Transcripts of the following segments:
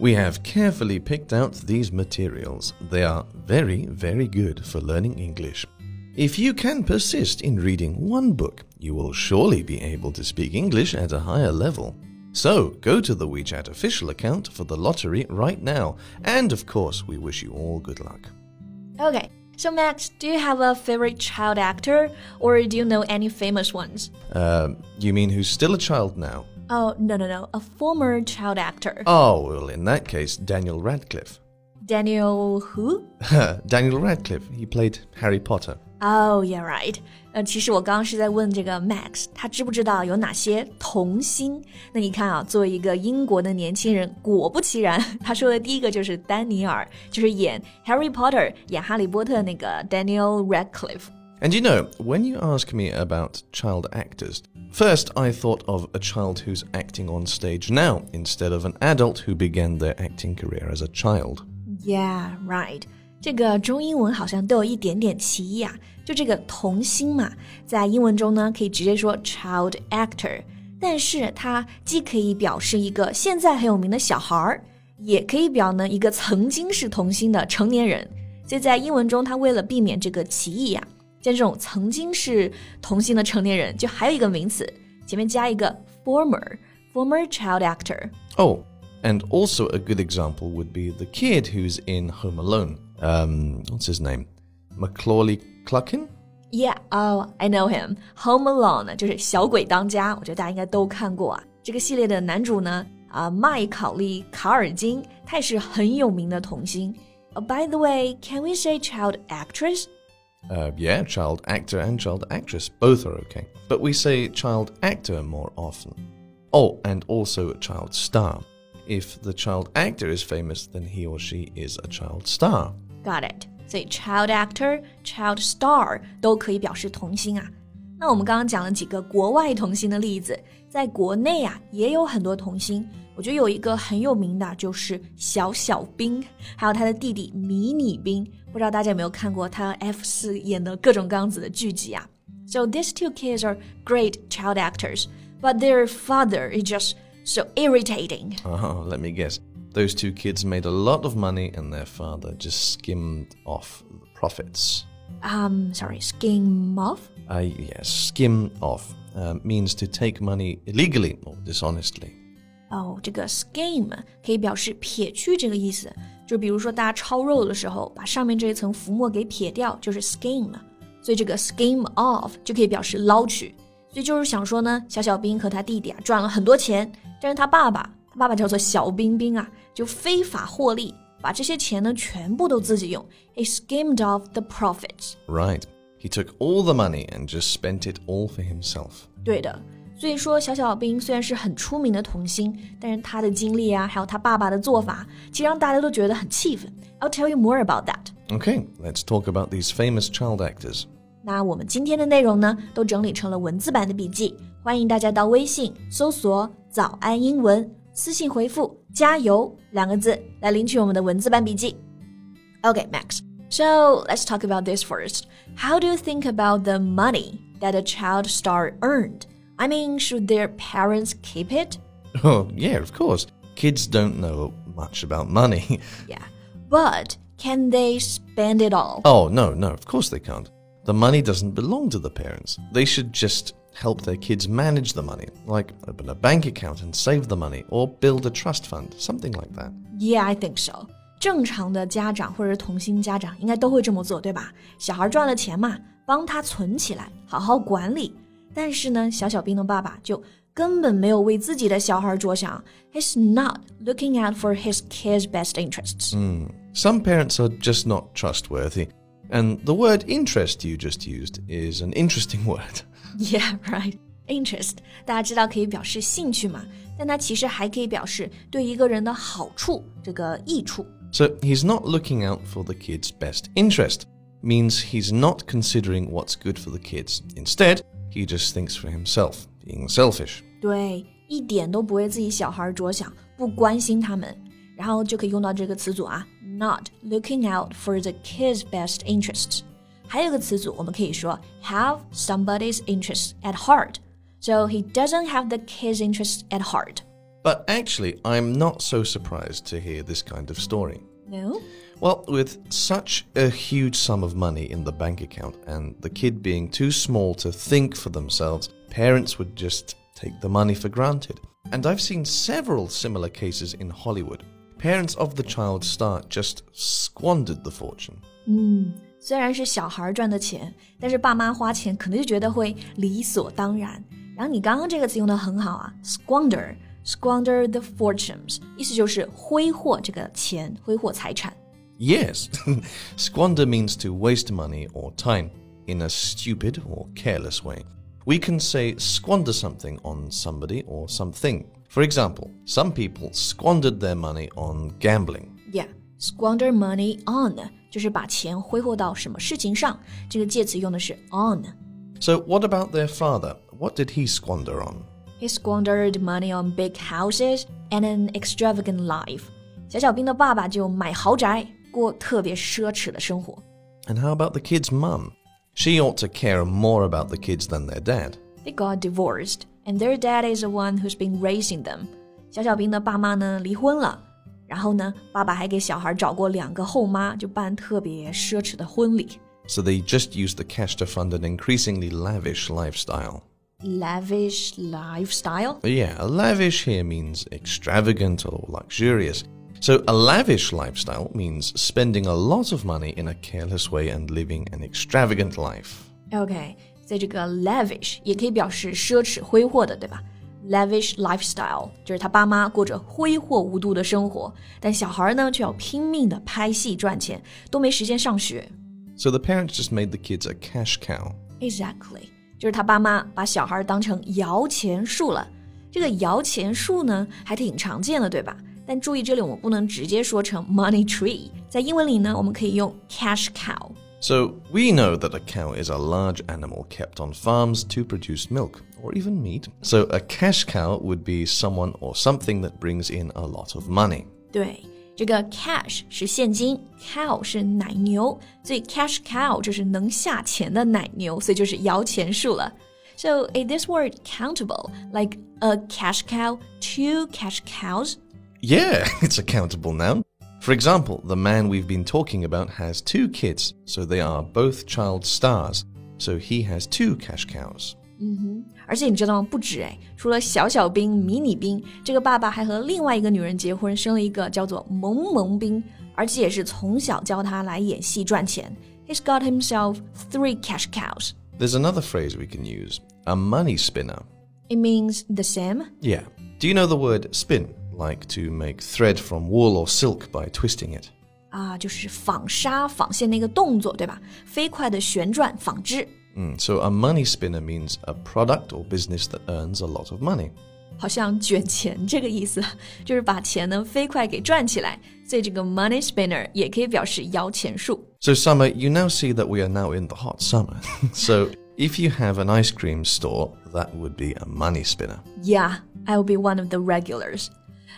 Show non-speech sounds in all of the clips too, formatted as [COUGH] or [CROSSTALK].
We have carefully picked out these materials. They are very, very good for learning English. If you can persist in reading one book, you will surely be able to speak English at a higher level. So, go to the WeChat official account for the lottery right now. And of course, we wish you all good luck. Okay, so Max, do you have a favorite child actor or do you know any famous ones? Uh, you mean who's still a child now? Oh, no, no, no. A former child actor. Oh, well, in that case, Daniel Radcliffe. Daniel who? [LAUGHS] Daniel Radcliffe. He played Harry Potter. Oh, yeah, right. 呃，其实我刚刚是在问这个 Max，他知不知道有哪些童星？那你看啊，作为一个英国的年轻人，果不其然，他说的第一个就是丹尼尔，就是演 Harry Potter、演哈利波特那个 Daniel Radcliffe。And you know, when you ask me about child actors, First, I thought of a child who's acting on stage now instead of an adult who began their acting career as a child. Yeah, right. 这个中英文好像都有一点点歧义啊。就这个童星嘛，在英文中呢可以直接说 child actor，但是它既可以表示一个现在很有名的小孩儿，也可以表呢一个曾经是童星的成年人。所以在英文中，它为了避免这个歧义呀、啊。 像这种曾经是童星的成年人，就还有一个名词，前面加一个 former former child actor. Oh, and also a good example would be the kid who's in Home Alone. Um, what's his name? Macaulay Culkin. Yeah, oh, I know him. Home Alone 就是小鬼当家，我觉得大家应该都看过啊。这个系列的男主呢，啊、呃，麦考利·卡尔金，他也是很有名的童星。Uh, by the way, can we say child actress? Uh, yeah, child actor and child actress, both are okay. But we say child actor more often. Oh, and also a child star. If the child actor is famous, then he or she is a child star. Got it. 所以 child actor, child star 都可以表示童星啊。那我们刚刚讲了几个国外童星的例子，在国内啊也有很多童星。 我觉得有一个很有名的就是小小兵，还有他的弟弟迷你兵。不知道大家有没有看过他 F 四演的各种各样子的剧集啊？So these two kids are great child actors, but their father is just so irritating. Oh, [LAUGHS] let me guess. Those two kids made a lot of money and their father just skimmed off the profits. Um, sorry, skim off? Uh, yes, skim off uh, means to take money illegally or dishonestly. 哦，这个 skim 可以表示撇去这个意思。就比如说大家焯肉的时候，把上面这一层浮沫给撇掉，就是 skim。所以这个 skim off 就可以表示捞取。所以就是想说呢，小小兵和他弟弟啊赚了很多钱，但是他爸爸，他爸爸叫做小冰冰啊，就非法获利，把这些钱呢全部都自己用。He skimmed off the profits. Right. He took all the money and just spent it all for himself. 对的。 所以说，小小兵虽然是很出名的童星，但是他的经历啊，还有他爸爸的做法，其实让大家都觉得很气愤。I'll tell you more about that. Okay, let's talk about these famous child actors. 那我们今天的内容呢，都整理成了文字版的笔记，欢迎大家到微信搜索“早安英文”，私信回复“加油”两个字来领取我们的文字版笔记。Okay, Max. So let's talk about this first. How do you think about the money that a child star earned? I mean, should their parents keep it? Oh, yeah, of course. Kids don't know much about money. [LAUGHS] yeah. But can they spend it all? Oh, no, no, of course they can't. The money doesn't belong to the parents. They should just help their kids manage the money, like open a bank account and save the money, or build a trust fund, something like that. Yeah, I think so. 正常的家长或者童星家长应该都会这么做，对吧？小孩赚了钱嘛，帮他存起来，好好管理。 但是呢，小小兵的爸爸就根本没有为自己的小孩着想。He's not looking out for his kids' best interests. Mm. Some parents are just not trustworthy. And the word interest you just used is an interesting [LAUGHS] word. Yeah, right. Interest，大家知道可以表示兴趣嘛？但它其实还可以表示对一个人的好处，这个益处。 So he's not looking out for the kid's best interest, means he's not considering what's good for the kids. Instead, he just thinks for himself, being selfish. 对，一点都不为自己小孩着想，不关心他们，然后就可以用到这个词组啊，not looking out for the kids' best interests。还有一个词组，我们可以说 have somebody's interests at heart。So he doesn't have the kids' interests at heart. But actually, I'm not so surprised to hear this kind of story. No? Well, with such a huge sum of money in the bank account and the kid being too small to think for themselves, parents would just take the money for granted. And I've seen several similar cases in Hollywood. Parents of the child star just squandered the fortune. 嗯，虽然是小孩赚的钱，但是爸妈花钱可能就觉得会理所当然。然后你刚刚这个词用的很好啊，squander。squander the fortunes，意思就是挥霍这个钱，挥霍财产。 Yes, [LAUGHS] squander means to waste money or time in a stupid or careless way. We can say squander something on somebody or something. For example, some people squandered their money on gambling. Yeah, squander money on 就是把钱挥霍到什么事情上，这个介词用的是 on。So what about their father? What did he squander on? He squandered money on big houses and an extravagant life. 小小兵的爸爸就买豪宅， 过特别奢侈的生活。And how about the kid's mum? She ought to care more about the kids than their dad. They got divorced, and their dad is the one who's been raising them. 小小兵的爸妈呢离婚了，然后呢，爸爸还给小孩找过两个后妈，就办特别奢侈的婚礼。So they just used the cash to fund an increasingly lavish lifestyle. Lavish lifestyle? Yeah, lavish here means extravagant or luxurious. So, a lavish lifestyle means spending a lot of money in a careless way and living an extravagant life. OK，在这个 lavish 也可以表示奢侈挥霍的，对吧？Lavish lifestyle 就是他爸妈过着挥霍无度的生活，但小孩呢却要拼命的拍戏赚钱，都没时间上学。So the parents just made the kids a cash cow. Exactly，就是他爸妈把小孩当成摇钱树了。这个摇钱树呢还挺常见的，对吧？ 但注意，这里我们不能直接说成 money tree。在英文里呢，我们可以用 cash cow。So we know that a cow is a large animal kept on farms to produce milk or even meat. So a cash cow would be someone or something that brings in a lot of money. 对，这个 cash 是现金，cow 是奶牛，所以 cash cow 就是能下钱的奶牛，所以就是摇钱树了。So is this word countable, like a cash cow, two cash cows? Yeah, [LAUGHS] it's a countable noun. For example, the man we've been talking about has two kids, so they are both child stars. So he has two cash cows. 而且你知道吗？不止哎，除了小小兵、迷你兵，这个爸爸还和另外一个女人结婚，生了一个叫做萌萌兵，而且也是从小教他来演戏赚钱。He's got himself three cash cows. There's another phrase we can use a money spinner. It means the same. Yeah. Do you know the word spin? Like to make thread from wool or silk by twisting it. 啊，就是纺纱、纺线那个动作，对吧？飞快的旋转纺织， Mm, so a money spinner means a product or business that earns a lot of money. 好像卷钱这个意思，就是把钱呢飞快给赚起来。所以这个 [LAUGHS] money spinner 也可以表示摇钱树。 So, Summer, you now see that we are now in the hot summer. [LAUGHS] so, if you have an ice cream store, that would be a money spinner. Yeah, I will be one of the regulars.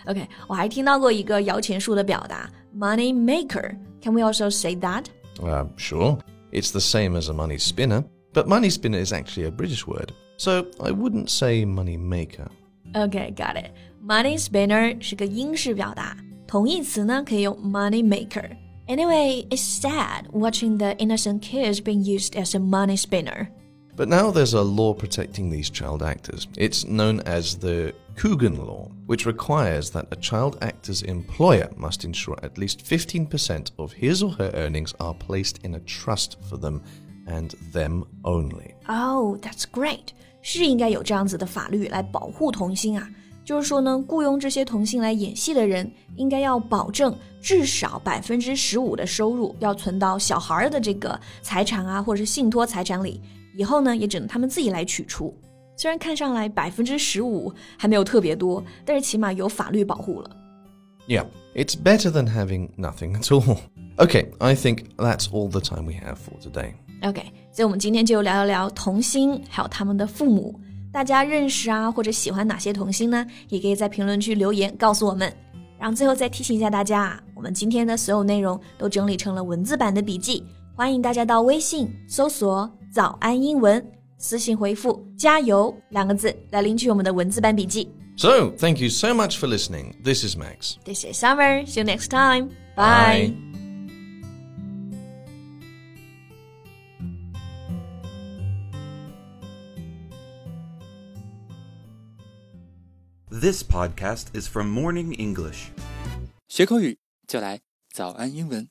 OK，我还听到过一个摇钱树的表达，money maker。Can we also say that? Uh, sure, it's the same as a money spinner, but money spinner is actually a British word. So, I wouldn't say money maker. OK, got it. Money spinner 是个英式表达，同义词呢可以用 money maker。Anyway, it's sad watching the innocent kids being used as a money spinner. But now there's a law protecting these child actors. It's known as the Coogan Law, which requires that a child actor's employer must ensure at least 15% of his or her earnings are placed in a trust for them and them only. Oh, that's great. 是应该有这样子的法律来保护童星啊。就是说呢，雇佣这些童星来演戏的人，应该要保证至少百分之十五的收入要存到小孩儿的这个财产啊，或者是信托财产里。 以后呢，也只能他们自己来取出。虽然看上来百分之十五还没有特别多，但是起码有法律保护了。Yeah, it's better than having nothing at all. Okay, I think that's all the time we have for today. OK，所以我们今天就聊一聊童星，还有他们的父母。大家认识啊，或者喜欢哪些童星呢？也可以在评论区留言告诉我们。然后最后再提醒一下大家啊，我们今天的所有内容都整理成了文字版的笔记，欢迎大家到微信搜索“早安英文”，私信回复“加油”两个字来领取我们的文字版笔记。So, thank you so much for listening. This is Max. This is Summer. See you next time. Bye. This podcast is from Morning English. 学口语就来早安英文。